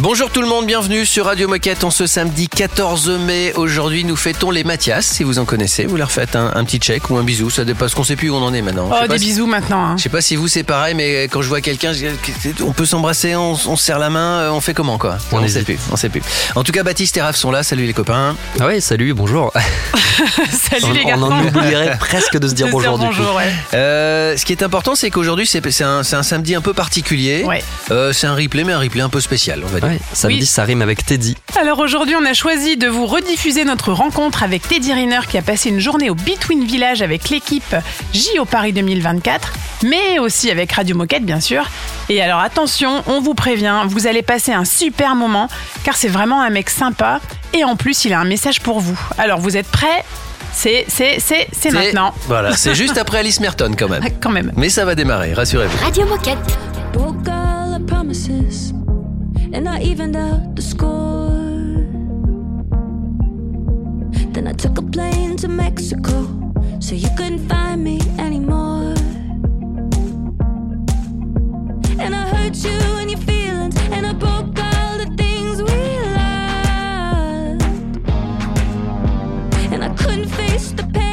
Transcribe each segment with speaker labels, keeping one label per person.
Speaker 1: Bonjour tout le monde, bienvenue sur Radio Moquette en ce samedi 14 mai. Aujourd'hui, nous fêtons les Mathias, si vous en connaissez. Vous leur faites un, un petit check ou un bisou, ça dépasse, qu'on sait plus où on en est maintenant.
Speaker 2: Oh, des
Speaker 1: si-
Speaker 2: bisous maintenant. hein.
Speaker 1: Je sais pas si vous c'est pareil, mais quand je vois quelqu'un, je- on peut s'embrasser, on, on se serre la main, euh, on fait comment quoi?
Speaker 3: On
Speaker 1: sait
Speaker 3: hésite.
Speaker 1: plus, on sait plus. En tout cas, Baptiste et Raph sont là. Salut les copains.
Speaker 3: Ah ouais, salut, bonjour.
Speaker 2: Salut
Speaker 3: on,
Speaker 2: les
Speaker 3: on en oublierait presque de se dire
Speaker 2: De
Speaker 3: bonjour du coup.
Speaker 2: bonjour, ouais.
Speaker 1: Euh, ce qui est important, c'est qu'aujourd'hui c'est c'est un, c'est un samedi un peu particulier.
Speaker 2: Ouais.
Speaker 1: Euh, c'est un replay, mais un replay un peu spécial, on va dire.
Speaker 3: Ouais, samedi,
Speaker 2: Oui.
Speaker 3: ça rime avec Teddy.
Speaker 2: Alors aujourd'hui, on a choisi de vous rediffuser notre rencontre avec Teddy Riner qui a passé une journée au Between Village avec l'équipe JO Paris 2024, mais aussi avec Radio Moquette bien sûr. Et alors attention, on vous prévient, vous allez passer un super moment car c'est vraiment un mec sympa et en plus il a un message pour vous. Alors vous êtes prêts? C'est c'est c'est c'est maintenant.
Speaker 1: Voilà, c'est juste après Alice Merton quand même.
Speaker 2: Quand même.
Speaker 1: Mais ça va démarrer, rassurez-vous.
Speaker 4: Radio Moquette.
Speaker 5: And I evened out the score. Then I took a plane to Mexico so you couldn't find me anymore. And I hurt you and your feelings and I broke all the things we loved. And I couldn't face the pain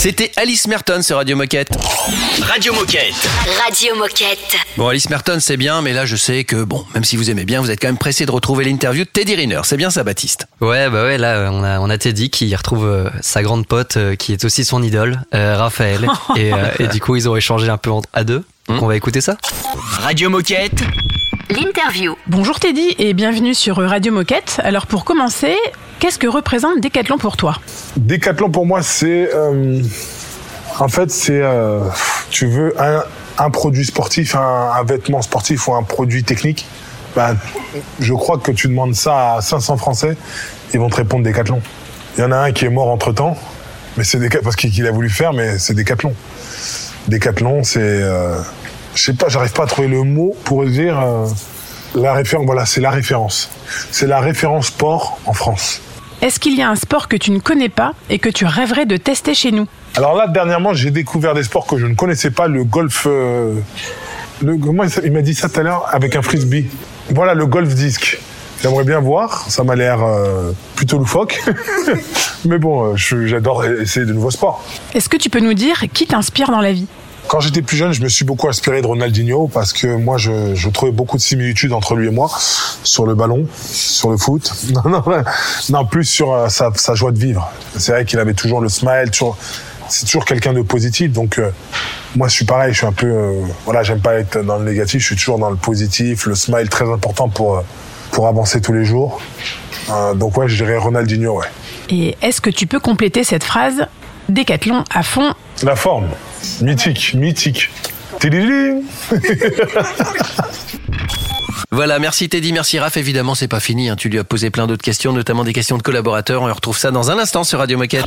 Speaker 1: C'était Alice Merton sur Radio Moquette. Radio Moquette.
Speaker 4: Radio Moquette.
Speaker 1: Bon, Alice Merton, c'est bien, mais là, je sais que, bon, même si vous aimez bien, vous êtes quand même pressé de retrouver l'interview de Teddy Riner. C'est bien ça, Baptiste?
Speaker 3: Ouais, bah ouais, là, on a, on a Teddy qui retrouve euh, sa grande pote euh, qui est aussi son idole, euh, Raphaël. et, euh, et du coup, ils ont échangé un peu à deux. Donc, on va écouter ça.
Speaker 1: Radio Moquette.
Speaker 4: L'interview.
Speaker 2: Bonjour Teddy et bienvenue sur Radio Moquette. Alors pour commencer, qu'est-ce que représente Décathlon pour toi?
Speaker 6: Décathlon pour moi, c'est euh, en fait c'est euh, tu veux un, un produit sportif, un, un vêtement sportif ou un produit technique? Bah, je crois que tu demandes ça à 500 Français, ils vont te répondre Décathlon. Il y en a un qui est mort entre temps, mais c'est parce qu'il qu'il a voulu faire, mais c'est Décathlon. Décathlon, c'est euh, je sais pas, j'arrive pas à trouver le mot pour dire euh, la référence. Voilà, c'est la référence. C'est la référence sport en France.
Speaker 2: Est-ce qu'il y a un sport que tu ne connais pas et que tu rêverais de tester chez nous?
Speaker 6: Alors là, dernièrement, j'ai découvert des sports que je ne connaissais pas. Le golf. Euh, comment il m'a dit ça tout à l'heure avec un frisbee. Voilà, le golf disque. J'aimerais bien voir, ça m'a l'air euh, plutôt loufoque. Mais bon, j'adore essayer de nouveaux sports.
Speaker 2: Est-ce que tu peux nous dire qui t'inspire dans la vie?
Speaker 6: Quand j'étais plus jeune, je me suis beaucoup inspiré de Ronaldinho parce que moi, je, trouvais beaucoup de similitudes entre lui et moi sur le ballon, sur le foot. Non, non, non plus sur euh, sa, joie de vivre. C'est vrai qu'il avait toujours le smile, c'est toujours quelqu'un de positif. Donc euh, moi, je suis pareil. Je suis un peu, euh, voilà, j'aime pas être dans le négatif. Je suis toujours dans le positif, le smile très important pour pour avancer tous les jours. donc ouais, je dirais Ronaldinho, ouais.
Speaker 2: Et est-ce que tu peux compléter cette phrase? Décathlon à fond.
Speaker 6: La forme. Mythique, mythique.
Speaker 7: voilà, merci Teddy, merci Raph. Évidemment, c'est pas fini. Hein. Tu lui as posé plein d'autres questions, notamment des questions de collaborateurs. On retrouve ça dans un instant sur Radio Moquette.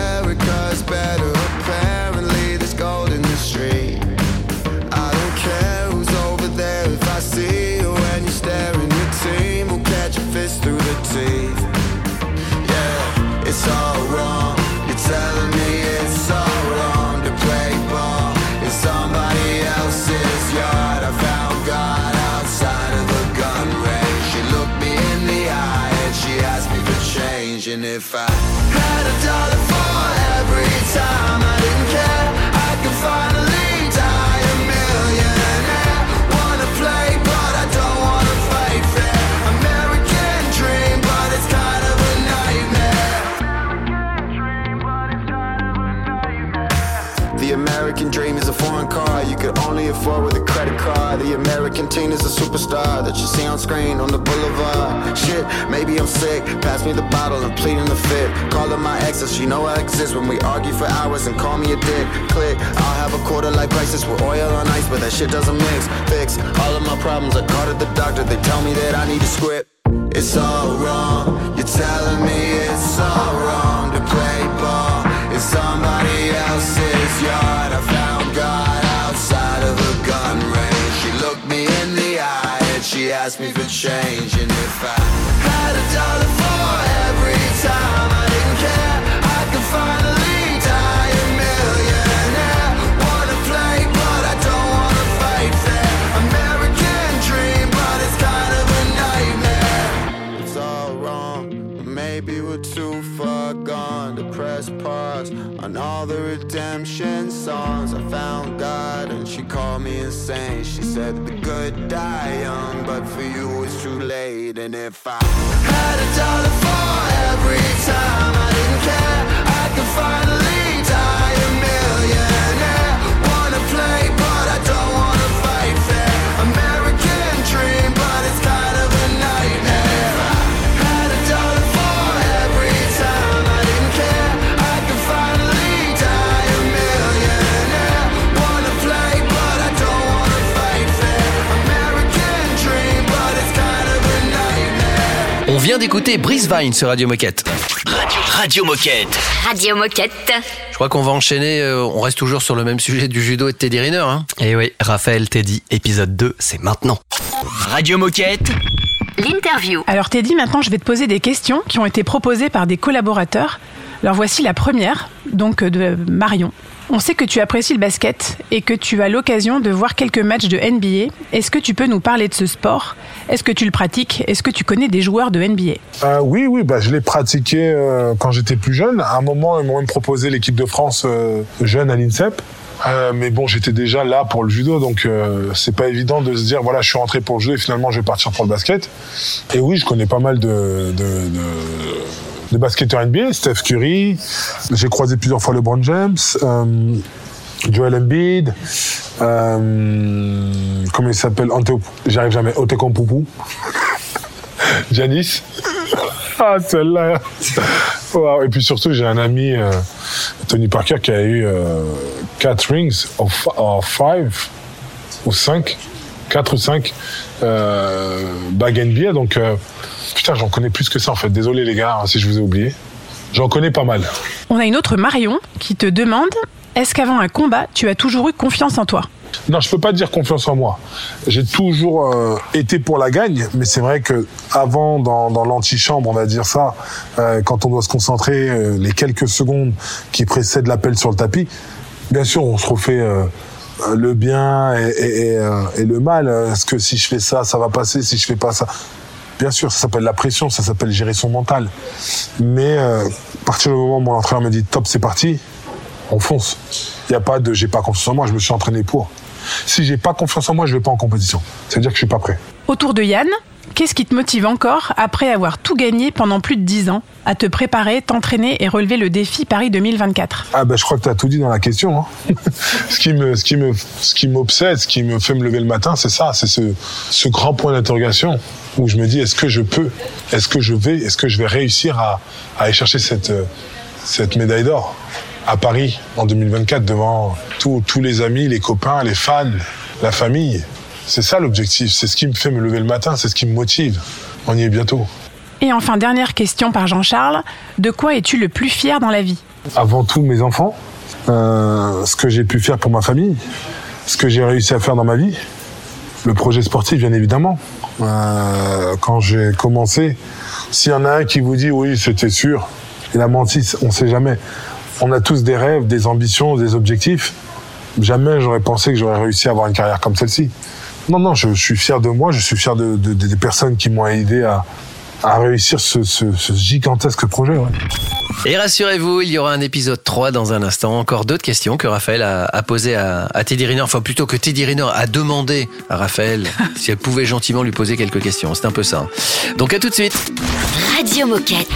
Speaker 8: If I had a dollar for every time I didn't care, I could finally die a millionaire. Wanna play, but I don't wanna fight fair. American dream, but it's kind of a nightmare. The American dream is a foreign car you could only afford with a The American teen is a superstar that you see on screen on the boulevard. Shit, maybe I'm sick. Pass me the bottle and pleading the fit. Calling my exes, she know I exist when we argue for hours and call me a dick. Click, I'll have a quarter life crisis with oil on ice, but that shit doesn't mix. Fix all of my problems. I called the doctor, they tell me that I need a script. It's all wrong. You're telling me it's all wrong and she asked me for change. And if I had a dollar to pause on all the redemption songs. I found God and she called me insane. She said the good die young, but for you it's too late. And if I had a dollar for every time I didn't care, I could finally
Speaker 1: vient d'écouter Brice Vine sur Radio Moquette.
Speaker 9: Radio, Radio Moquette.
Speaker 4: Radio Moquette.
Speaker 1: Je crois qu'on va enchaîner, euh, on reste toujours sur le même sujet du judo et de Teddy Riner. Hein.
Speaker 3: Et oui, Raphaël Teddy, épisode 2, c'est maintenant.
Speaker 9: Radio Moquette.
Speaker 4: L'interview.
Speaker 2: Alors Teddy, maintenant je vais te poser des questions qui ont été proposées par des collaborateurs. Alors voici la première, donc euh, de Marion. On sait que tu apprécies le basket et que tu as l'occasion de voir quelques matchs de NBA. Est-ce que tu peux nous parler de ce sport? Est-ce que tu le pratiques? Est-ce que tu connais des joueurs de NBA
Speaker 6: Euh, oui, oui, bah, je l'ai pratiqué euh, quand j'étais plus jeune. À un moment, ils m'ont même proposé l'équipe de France euh, jeune à l'INSEP. Mais bon, j'étais déjà là pour le judo, donc euh, c'est pas évident de se dire voilà, je suis rentré pour le judo et finalement je vais partir pour le basket. Et oui, je connais pas mal de, de basketteurs NBA, Steph Curry. J'ai croisé plusieurs fois LeBron James, euh, Joel Embiid. Euh, comment il s'appelle J'arrive jamais. Otekompupu. Janice. Ah, celle-là. Wow. Et puis surtout, j'ai un ami, euh, Tony Parker, qui a eu 4 rings, ou 5, ou 5, 4 ou 5 euh, bag NBA. Donc, euh, putain, j'en connais plus que ça, en fait. Désolé, les gars, hein, si je vous ai oublié. J'en connais pas mal.
Speaker 2: On a une autre Marion qui te demande est-ce qu'avant un combat, tu as toujours eu confiance en toi?
Speaker 6: Non, je peux pas dire confiance en moi. J'ai toujours euh, été pour la gagne, mais c'est vrai que avant, dans, dans l'antichambre, on va dire ça, euh, quand on doit se concentrer euh, les quelques secondes qui précèdent l'appel sur le tapis, bien sûr, on se refait le bien et, euh, le mal. Est-ce que si je fais ça, ça va passer Si je fais pas ça, bien sûr, ça s'appelle la pression, ça s'appelle gérer son mental. Mais euh, à partir du moment où mon entraîneur me dit top, c'est parti, on fonce. Il n'y a pas de j'ai pas confiance en moi, je me suis entraîné pour. Si j'ai pas confiance en moi, je vais pas en compétition. Ça veut dire que je suis pas prêt.
Speaker 2: Autour de Yann, qu'est-ce qui te motive encore, après avoir tout gagné pendant plus de 10 ans, à te préparer, t'entraîner et relever le défi Paris 2024
Speaker 6: Ah ben je crois que tu as tout dit dans la question. hein. ce qui me, ce qui me, ce qui m'obsède, ce qui me fait me lever le matin, c'est ça, c'est ce, ce grand point d'interrogation où je me dis est-ce que je peux, est-ce que je vais, est-ce que je vais réussir à, à aller chercher cette, euh, cette médaille d'or à Paris en 2024 devant tous les amis, les copains, les fans, la famille? C'est ça l'objectif, c'est ce qui me fait me lever le matin, c'est ce qui me motive. on y est bientôt.
Speaker 2: Et enfin, dernière question par Jean-Charles. De quoi es-tu le plus fier dans la vie?
Speaker 6: Avant tout, mes enfants, euh, ce que j'ai pu faire pour ma famille, ce que j'ai réussi à faire dans ma vie, le projet sportif, bien évidemment. Euh, quand j'ai commencé, s'il y en a un qui vous dit oui, c'était sûr, il a menti, on ne sait jamais. On a tous des rêves, des ambitions, des objectifs. Jamais j'aurais pensé que j'aurais réussi à avoir une carrière comme celle-ci. Non, non, je, je suis fier de moi, je suis fier de, de- des personnes qui m'ont aidé à, à réussir ce, ce- ce gigantesque projet. ouais.
Speaker 1: Et rassurez-vous, il y aura un épisode 3 dans un instant. Encore d'autres questions que Raphaël a, a posées à, à Teddy Riner. Enfin, plutôt que Teddy Riner a demandé à Raphaël si elle pouvait gentiment lui poser quelques questions. C'est un peu ça. Donc à tout de suite.
Speaker 10: Radio Moquette.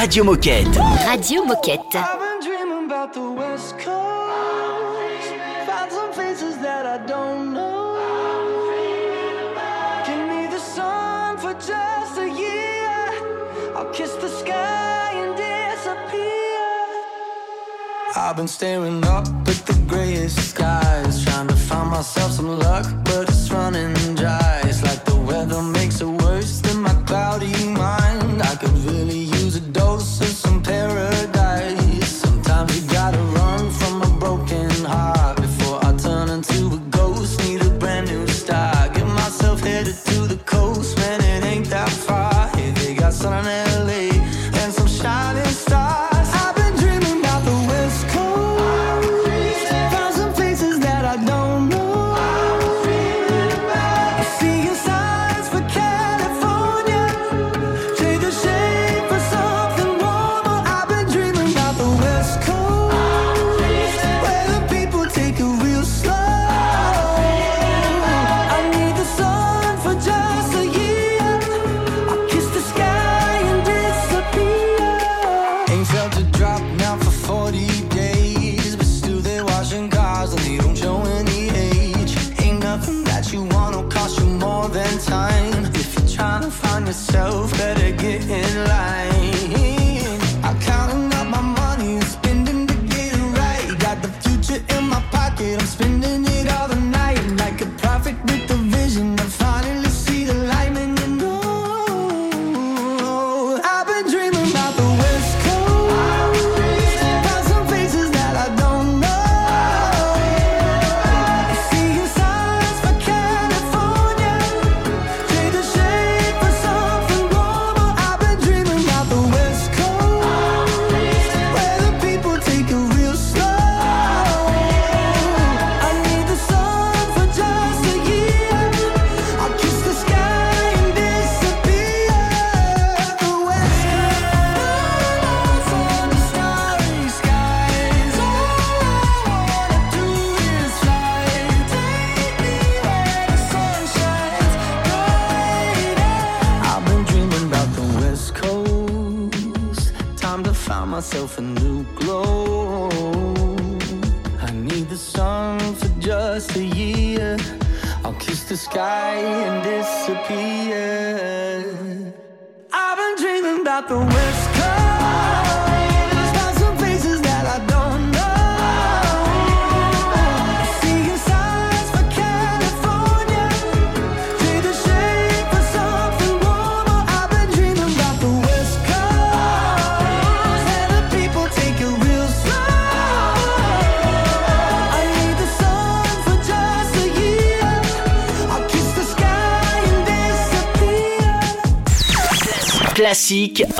Speaker 11: Radio Moquette.
Speaker 10: Radio Moquette.
Speaker 12: I've been dreaming about the West Coast. Found some faces that I don't know. Give me the sun for just a year. I'll kiss the sky and disappear. I've been staring up at the grayest skies, trying to find myself some luck, but it's running dry. It's like the weather makes it worse than my cloudy mind. I could really use a dose of some paradise.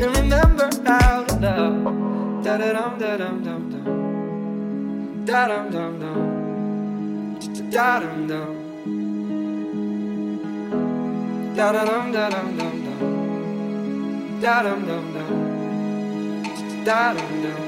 Speaker 9: and remember to love. Da da dum da dum dum dum. Da dum dum dum. Da dum dum. Da da dum da dum dum dum. Da dum dum dum. Da dum dum.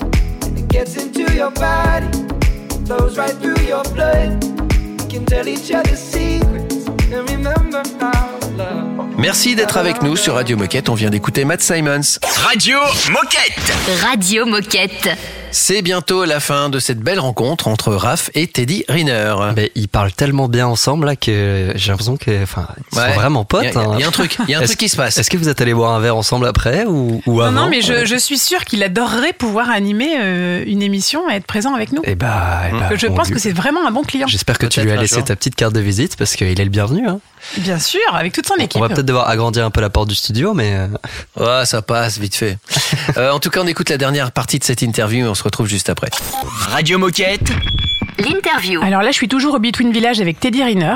Speaker 9: And it gets into your body, flows right through your blood. We can tell each other secrets and remember how to love.
Speaker 1: Merci d'être avec nous sur Radio Moquette. On vient d'écouter Matt Simons.
Speaker 11: Radio Moquette.
Speaker 10: Radio Moquette.
Speaker 1: C'est bientôt la fin de cette belle rencontre entre Raph et Teddy Riner.
Speaker 3: Mais ils parlent tellement bien ensemble là que j'ai l'impression que, enfin, ils
Speaker 1: Ouais.
Speaker 3: sont vraiment potes.
Speaker 1: Il y a-
Speaker 3: hein.
Speaker 1: il y a un truc- il y a un truc qui se passe.
Speaker 3: Est-ce que vous êtes allés boire un verre ensemble après ou, ou
Speaker 2: Non,
Speaker 3: avant
Speaker 2: non, mais je, je suis sûre qu'il adorerait pouvoir animer euh, une émission et être présent avec nous.
Speaker 3: Eh bah, eh bah,
Speaker 2: je
Speaker 3: on
Speaker 2: pense que c'est vraiment un bon client.
Speaker 3: J'espère que tu lui as laissé
Speaker 1: jour.
Speaker 3: ta petite carte de visite parce qu'il est le bienvenu. Hein.
Speaker 2: Bien sûr, avec toute son équipe.
Speaker 3: On va peut-être devoir agrandir un peu la porte du studio, mais euh,
Speaker 1: Ouais, ça passe vite fait. Euh, en tout cas, on écoute la dernière partie de cette interview et on se retrouve juste après.
Speaker 11: Radio Moquette.
Speaker 4: L'interview.
Speaker 2: Alors là, je suis toujours au Between Village avec Teddy Riner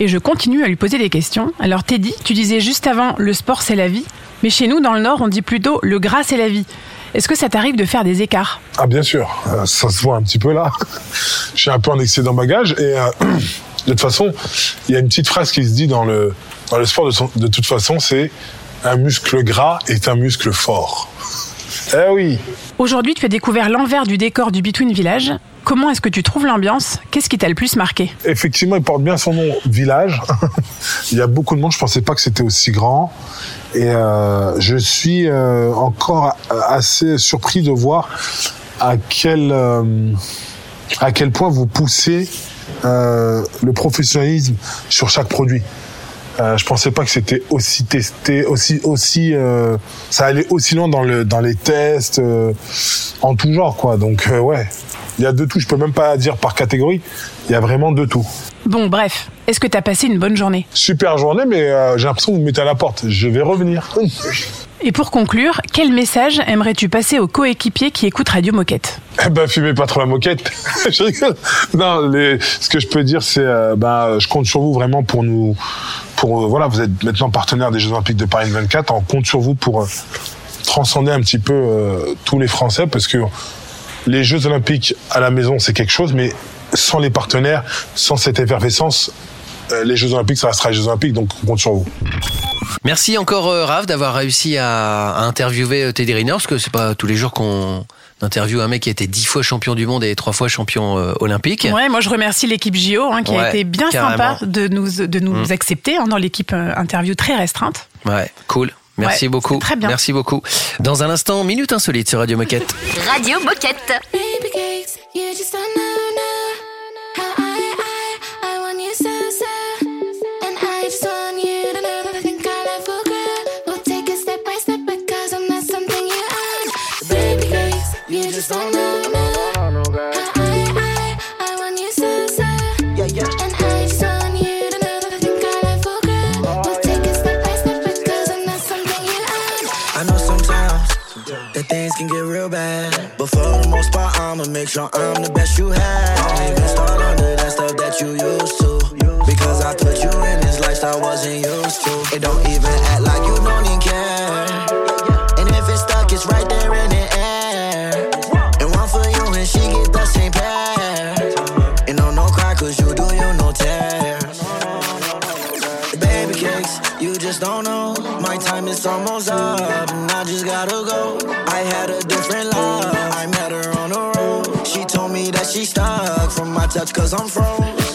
Speaker 2: et je continue à lui poser des questions. Alors Teddy, tu disais juste avant le sport c'est la vie, mais chez nous dans le Nord, on dit plutôt le gras c'est la vie. Est-ce que ça t'arrive de faire des écarts?
Speaker 6: Ah bien sûr, Euh, ça se voit un petit peu là. Je suis un peu en excédent bagage et euh, de toute façon, il y a une petite phrase qui se dit dans le dans le sport de, son- de toute façon, c'est un muscle gras est un muscle fort. Eh oui.
Speaker 2: Aujourd'hui, tu as découvert l'envers du décor du Between Village. Comment est-ce que tu trouves l'ambiance? Qu'est-ce qui t'a le plus marqué?
Speaker 6: Effectivement, il porte bien son nom, village. il y a beaucoup de monde. Je pensais pas que c'était aussi grand. Et euh, je suis euh, encore assez surpris de voir à quel euh, à quel point vous poussez le professionnalisme sur chaque produit. Euh, je pensais pas que c'était aussi testé, aussi aussi euh, ça allait aussi loin dans le dans les tests euh, en tout genre quoi. Donc euh, ouais, il y a de tout. Je peux même pas dire par catégorie. Il y a vraiment de tout.
Speaker 2: Bon, bref, est-ce que tu as passé une bonne journée?
Speaker 6: Super journée, mais euh, j'ai l'impression que vous me mettez à la porte. Je vais revenir.
Speaker 2: Et pour conclure, quel message aimerais-tu passer aux coéquipiers qui écoutent Radio Moquette?
Speaker 6: Eh ben, fumez pas trop la moquette. Non, ce que je peux dire, c'est, euh, ben, je compte sur vous vraiment pour nous, pour, euh, voilà, vous êtes maintenant partenaire des Jeux Olympiques de Paris 24. On compte sur vous pour euh, transcender un petit peu euh, tous les Français, parce que les Jeux Olympiques à la maison, c'est quelque chose, mais sans les partenaires, sans cette effervescence, les Jeux Olympiques, ça restera les Jeux Olympiques, donc on compte sur vous.
Speaker 1: Merci encore euh, Raph d'avoir réussi à, à interviewer euh, Teddy Riner, parce que c'est pas tous les jours qu'on interviewe un mec qui a été dix fois champion du monde et trois fois champion euh, olympique.
Speaker 2: Ouais, moi je remercie l'équipe JO hein, qui a été bien
Speaker 1: carrément.
Speaker 2: sympa de nous, de nous
Speaker 1: Mm.
Speaker 2: accepter hein, dans l'équipe euh, interview très restreinte.
Speaker 1: Ouais, cool. Merci
Speaker 2: Ouais,
Speaker 1: beaucoup.
Speaker 2: très bien.
Speaker 1: Merci beaucoup. Dans un instant, minute insolite sur Radio Moquette.
Speaker 4: Radio Moquette.
Speaker 13: For the most part, I'ma make sure I'm the best you had. Don't even start under that stuff that you used to. Because I put you in this lifestyle wasn't used to. It don't even act like My time is almost up, and I just gotta go. I had a different love, I met her on the road. She told me that she stuck from my touch, cause I'm froze.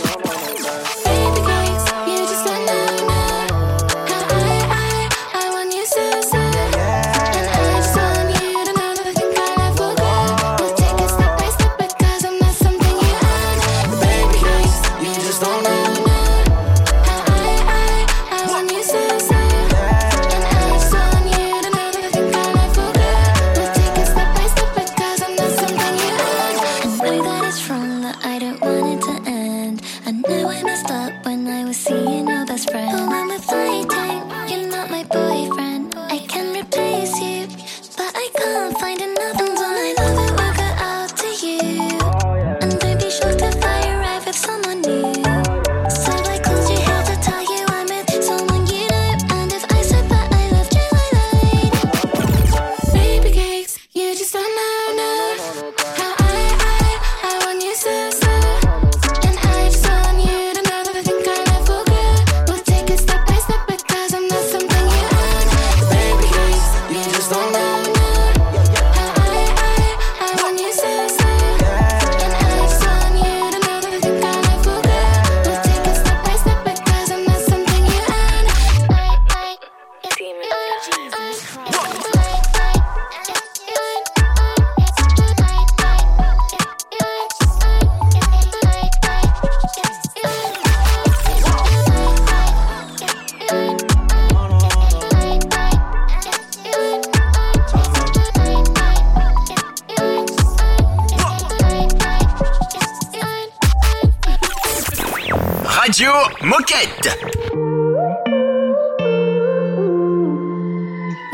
Speaker 11: Radio Moquette.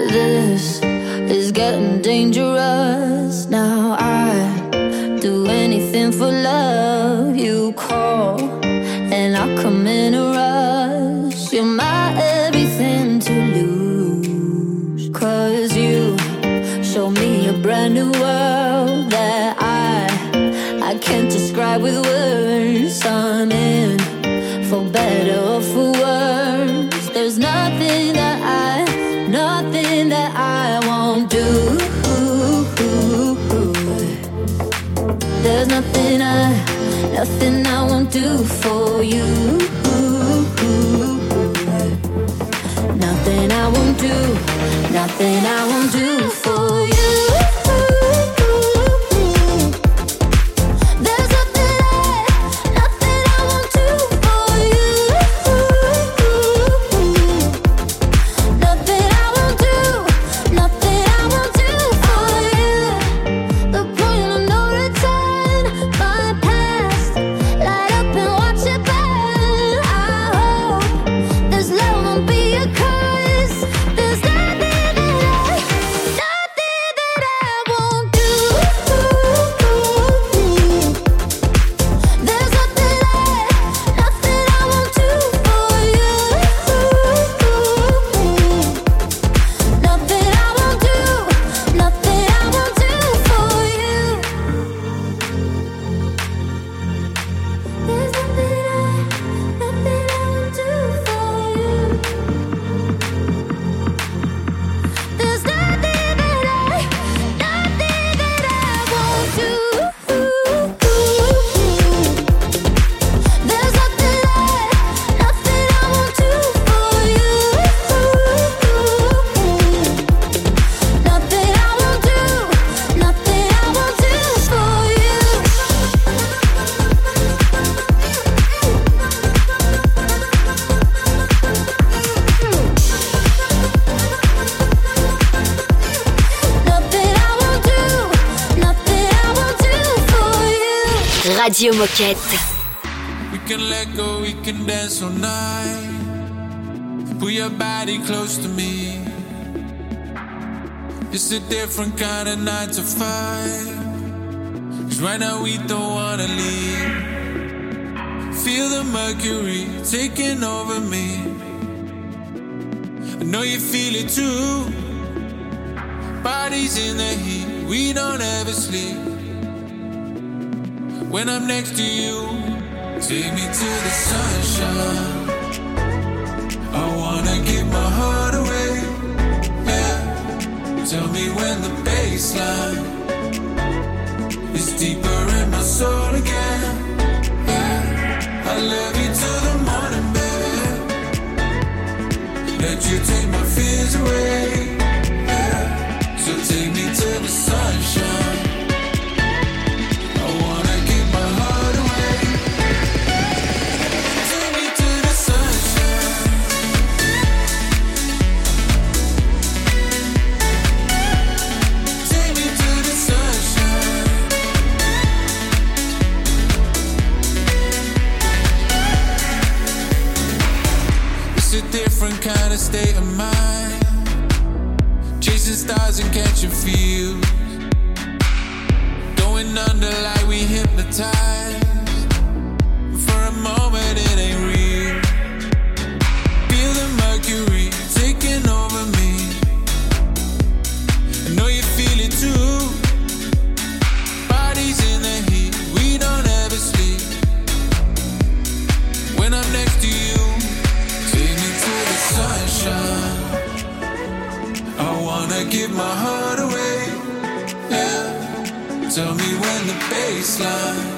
Speaker 14: This is getting dangerous. Nothing I won't do for you. Nothing I won't do, nothing I won't do
Speaker 10: Radio Moquette.
Speaker 15: We can let go, we can dance all night. Put your body close to me. It's a different kind of nine to five. Cause right now we don't wanna leave. Feel the mercury taking over me. I know you feel it too. Bodies in the heat, we don't ever sleep. When I'm next to you, take me to the sunshine. I wanna give my heart away. Yeah. Tell me when the baseline is deeper in my soul again. Yeah. I love you till the morning, baby. Let you take my fears away. Yeah. So take me to the sunshine. Different kind of state of mind. Chasing stars and catching feels. Going under like we hypnotized. Baseline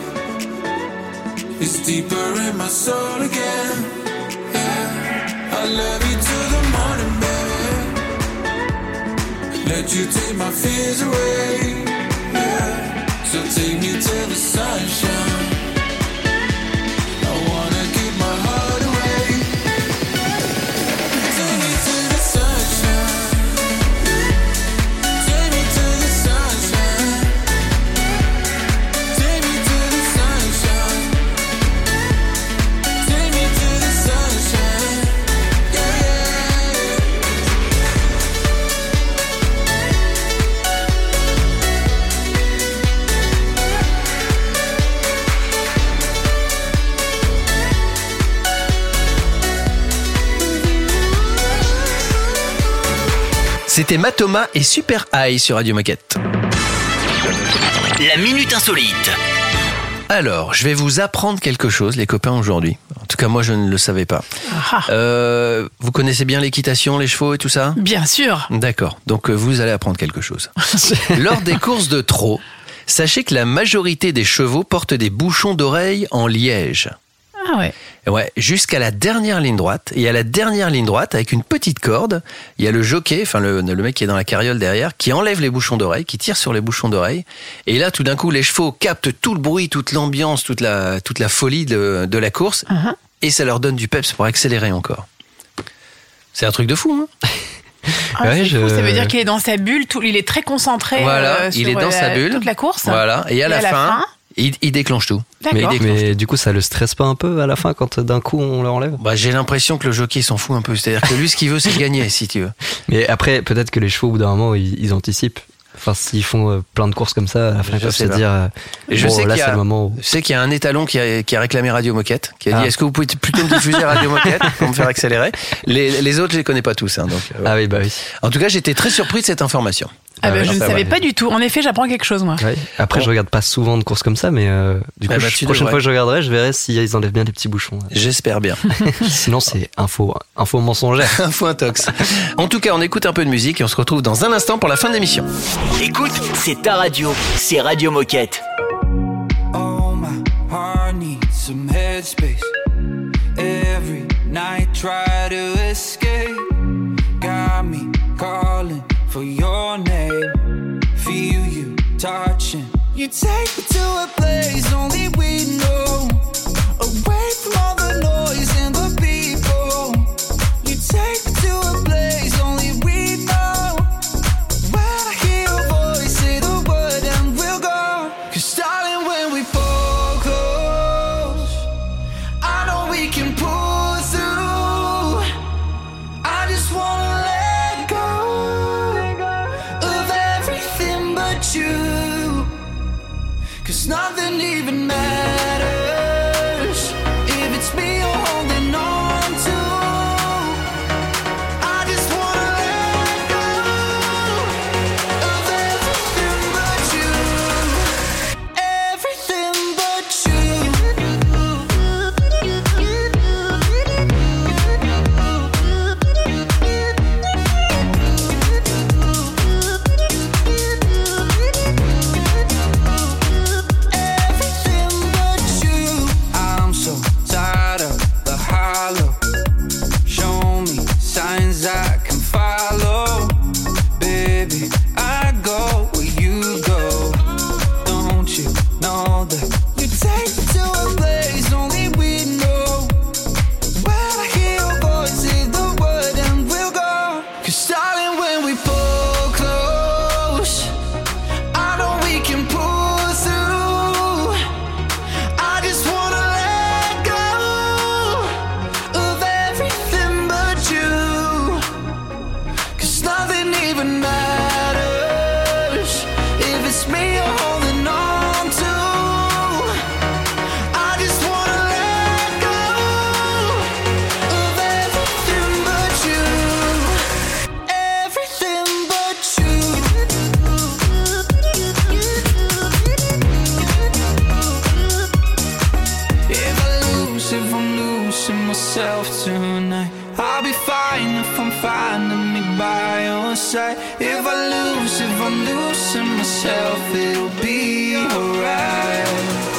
Speaker 15: is deeper in my soul again. Yeah. I love you till the morning, baby. Let you take my fears away. Yeah. So take me to the sunshine.
Speaker 1: C'était Matoma et Super High sur Radio Moquette.
Speaker 9: La minute insolite.
Speaker 1: Alors, je vais vous apprendre quelque chose, les copains, aujourd'hui. En tout cas, moi, je ne le savais pas.
Speaker 2: Ah,
Speaker 1: Euh, vous connaissez bien l'équitation, les chevaux et tout ça?
Speaker 2: Bien sûr.
Speaker 1: D'accord. Donc, euh, vous allez apprendre quelque chose. Lors des courses de trot, sachez que la majorité des chevaux portent des bouchons d'oreille en liège.
Speaker 2: Ah ouais.
Speaker 1: Ouais, jusqu'à la dernière ligne droite. Et à la dernière ligne droite, avec une petite corde, il y a le jockey, enfin le, le mec qui est dans la carriole derrière, qui enlève les bouchons d'oreille, qui tire sur les bouchons d'oreille. Et là, tout d'un coup, les chevaux captent tout le bruit, toute l'ambiance, toute la, toute la folie de, de la course.
Speaker 2: Uh-huh.
Speaker 1: Et ça leur donne du peps pour accélérer encore. C'est un truc de fou, hein
Speaker 2: Ah,
Speaker 3: Ouais,
Speaker 2: c'est
Speaker 3: je-
Speaker 2: fou, ça veut dire qu'il est dans sa bulle, tout, il est très concentré.
Speaker 1: Voilà,
Speaker 2: euh,
Speaker 1: il est dans
Speaker 2: la-
Speaker 1: sa bulle.
Speaker 2: Toute la course.
Speaker 1: Voilà. Et à, la, fin, il, il déclenche tout. Mais il déclenche
Speaker 3: Mais du coup, ça le stresse pas un peu à la fin quand d'un coup on le enlève
Speaker 1: Bah, j'ai l'impression que le jockey s'en fout un peu. C'est-à-dire que lui, ce qu'il veut, c'est gagner, si tu veux.
Speaker 3: Mais après, peut-être que les chevaux, au bout d'un moment, ils, ils anticipent. Enfin, s'ils font euh, plein de courses comme ça, à la fin, ils
Speaker 1: Je
Speaker 3: peuvent se
Speaker 1: sais pas.
Speaker 3: dire euh,
Speaker 1: je
Speaker 3: bon,
Speaker 1: sais
Speaker 3: là,
Speaker 1: qu'il y a-
Speaker 3: c'est le moment où.
Speaker 1: Je sais qu'il y a un étalon qui a, qui a réclamé Radio Moquette, qui a dit
Speaker 3: Ah.
Speaker 1: est-ce que vous pouvez plutôt me diffuser Radio Moquette pour me faire accélérer? Les, les autres, je les connais pas tous. hein, donc, euh,
Speaker 3: Ah oui, bah oui.
Speaker 1: En tout cas, j'étais très surpris de cette information.
Speaker 2: Ah ben,
Speaker 1: ouais,
Speaker 2: je ne savais pas du tout. En effet, j'apprends quelque chose, moi.
Speaker 3: Ouais. Après,
Speaker 1: Bon.
Speaker 3: je regarde pas souvent de courses comme ça, mais euh, du coup,
Speaker 1: Ah bah,
Speaker 3: je-
Speaker 1: tu
Speaker 3: prochaine
Speaker 1: devrais.
Speaker 3: fois que je regarderai, je verrai s'ils enlèvent bien les petits bouchons.
Speaker 1: J'espère bien.
Speaker 3: Sinon, c'est info, info mensongère.
Speaker 1: Info intox. En tout cas, on écoute un peu de musique et on se retrouve dans un instant pour la fin de l'émission.
Speaker 9: Écoute, c'est ta radio. C'est Radio Moquette.
Speaker 12: Oh, my heart needs some headspace. Every night, try to escape. Got me calling for your name. Feel you touching. You take me to a place only we know. Away from all the noise and the people. You take your side. If I lose, if I'm losing myself, it'll be alright.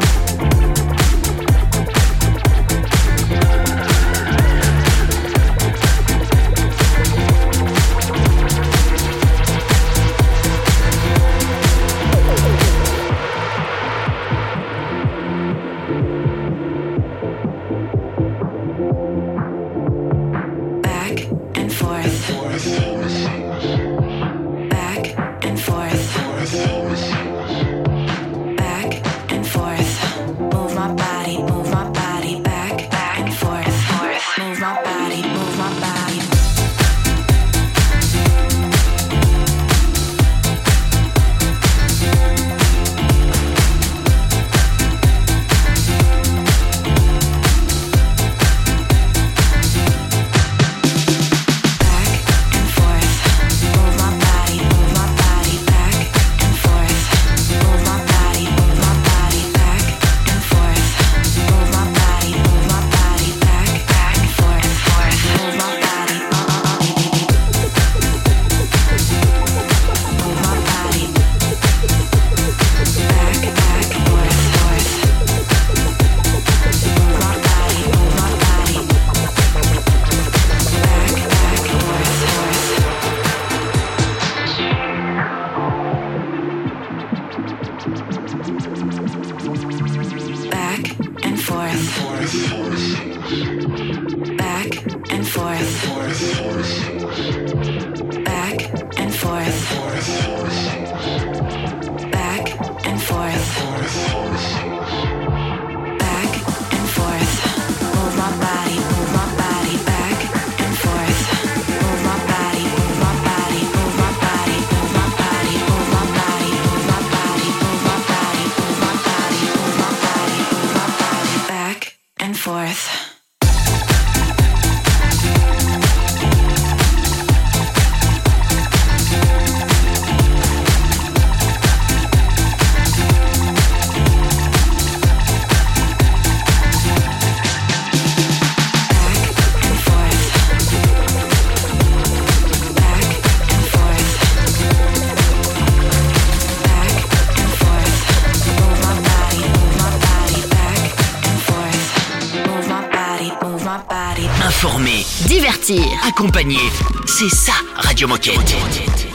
Speaker 9: Accompagné, C'est ça, Radio Moquette.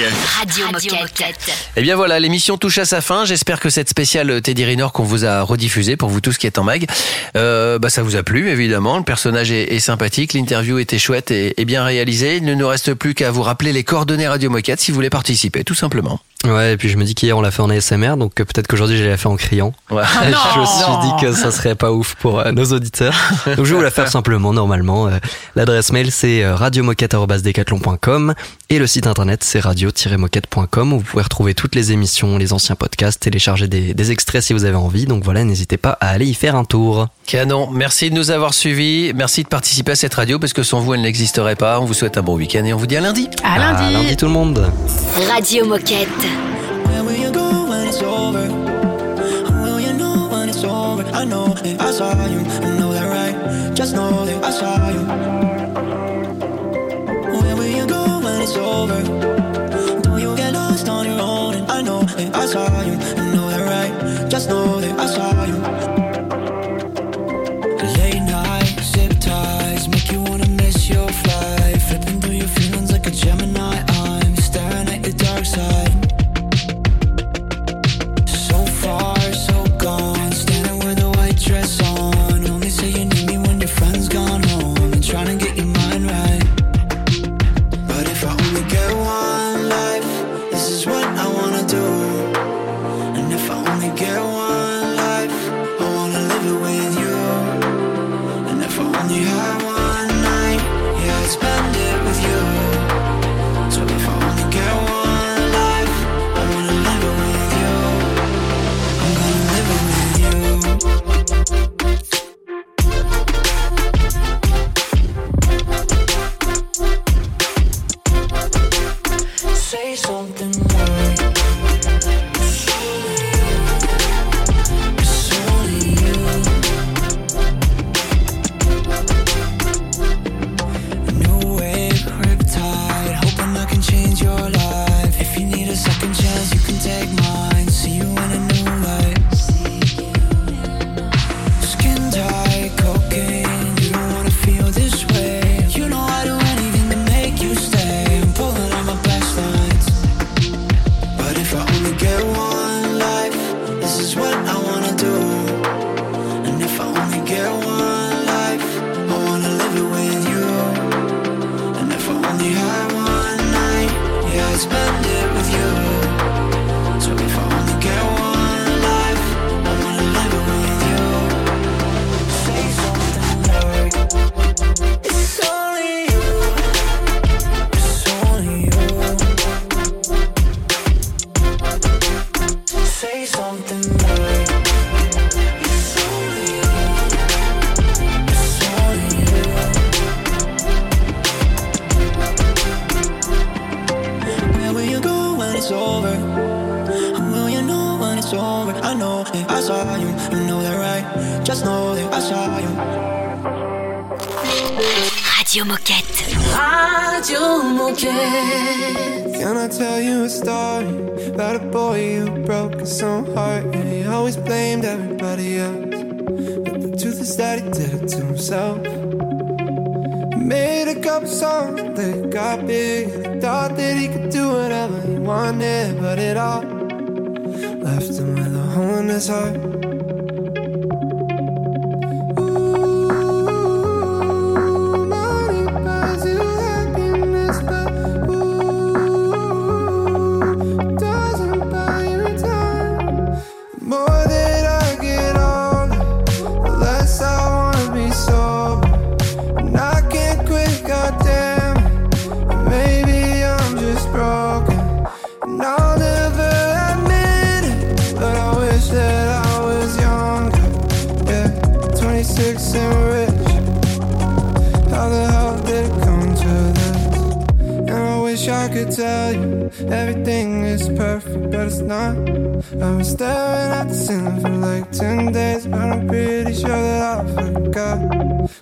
Speaker 9: Radio,
Speaker 4: Radio Moquette.
Speaker 1: Et eh bien voilà, l'émission touche à sa fin. J'espère que cette spéciale Teddy Riner qu'on vous a rediffusée pour vous tous qui êtes en mag, euh, bah ça vous a plu évidemment. Le personnage est, sympathique, l'interview était chouette et, bien réalisée. Il ne nous reste plus qu'à vous rappeler les coordonnées Radio Moquette si vous voulez participer, tout simplement.
Speaker 3: Ouais, et puis je me dis qu'hier on l'a fait en ASMR, donc euh, peut-être qu'aujourd'hui je l'ai fait en criant.
Speaker 1: Ah
Speaker 3: je me suis dit que ça serait pas ouf pour euh, nos auditeurs. Donc je vais vous la faire simplement, normalement. L'adresse mail c'est radiomoquette.com et le site internet c'est radio radio-moquette.com où vous pouvez retrouver toutes les émissions, les anciens podcasts, télécharger des, extraits si vous avez envie. Donc voilà, n'hésitez pas à aller y faire un tour.
Speaker 1: Canon, merci de nous avoir suivis. Merci de participer à cette radio parce que sans vous, elle n'existerait pas. On vous souhaite un bon week-end et on vous dit à lundi.
Speaker 2: À, bah, lundi.
Speaker 3: À lundi tout le monde.
Speaker 10: Radio Moquette.
Speaker 12: that I saw you. I know that right. Just know that I saw you.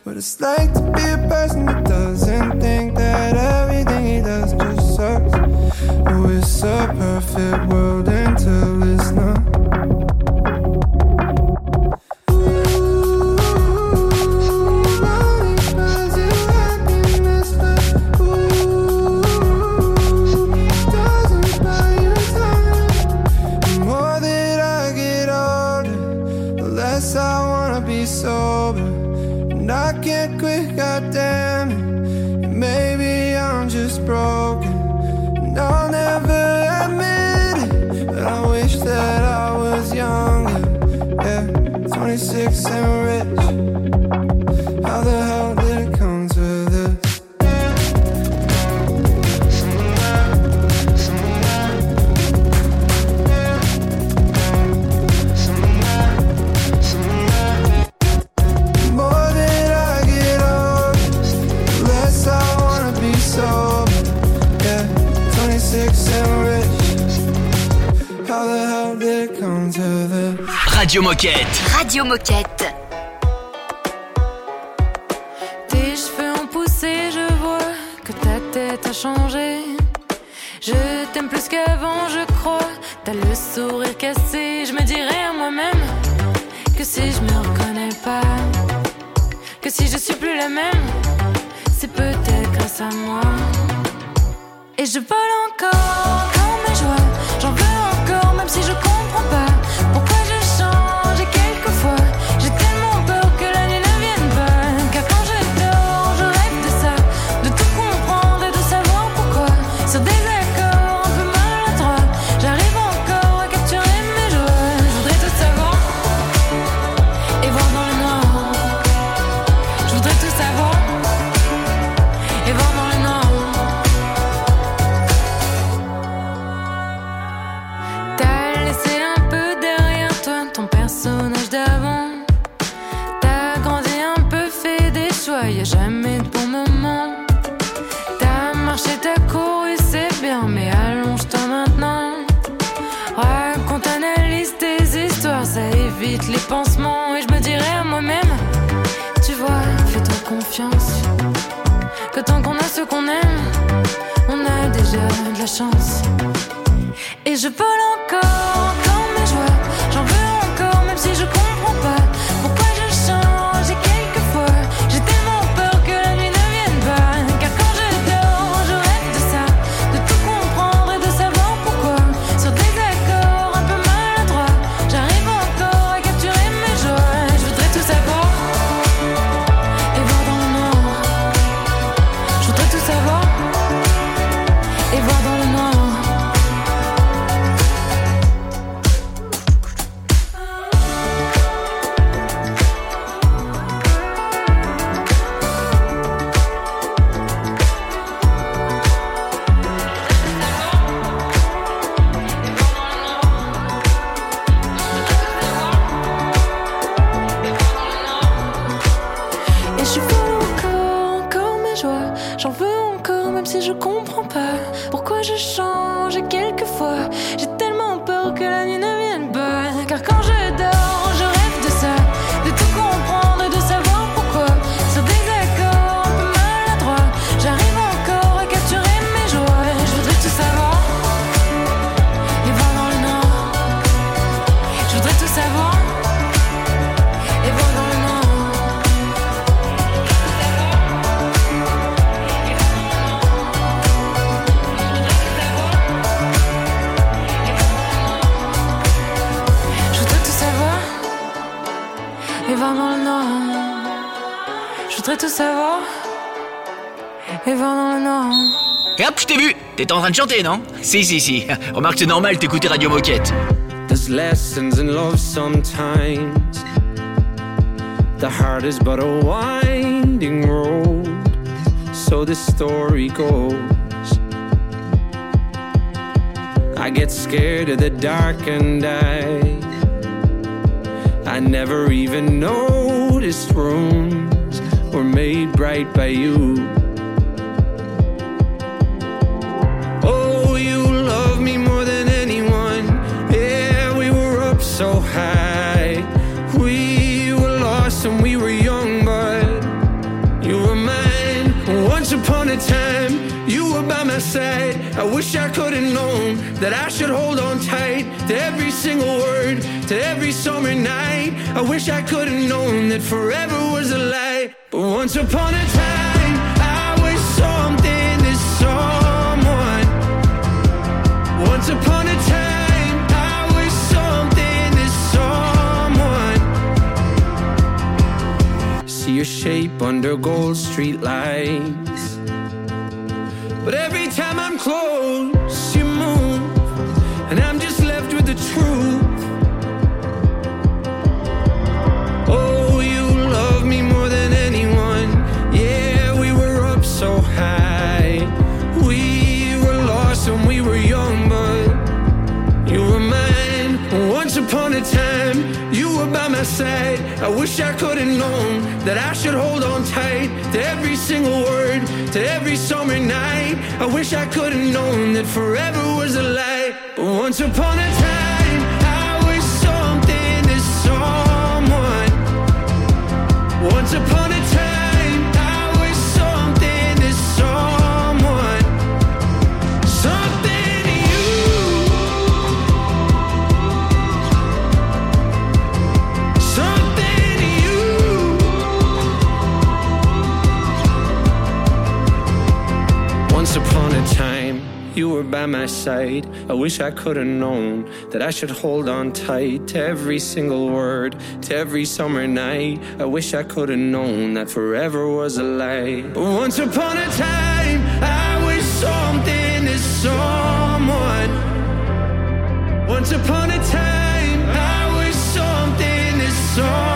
Speaker 12: What it's
Speaker 16: like to be a person that doesn't think
Speaker 5: T'es
Speaker 9: en train de chanter, non? Si, si, si. Remarque, c'est normal, t'écoutais Radio Moquette.
Speaker 17: There's lessons in love sometimes. The heart is but a winding road. So the story goes. I get scared of the dark and I. I never even noticed rooms were made bright by you. so high. We were lost and we were young, but you were mine. Once upon a time, you were by my side. I wish I could have known that I should hold on tight to every single word, to every summer night. I wish I could have known that forever was a lie. But once upon a time, shape under gold street light. wish I could have known that I should hold on tight to every single word, to every summer night. I wish I could have known that forever was a lie. But once upon a time. Were by my side. I wish I could have known that I should hold on tight to every single word, to every summer night. I wish I could have known that forever was a lie. Once upon a time, I was something to someone. Once upon a time, I was something to someone.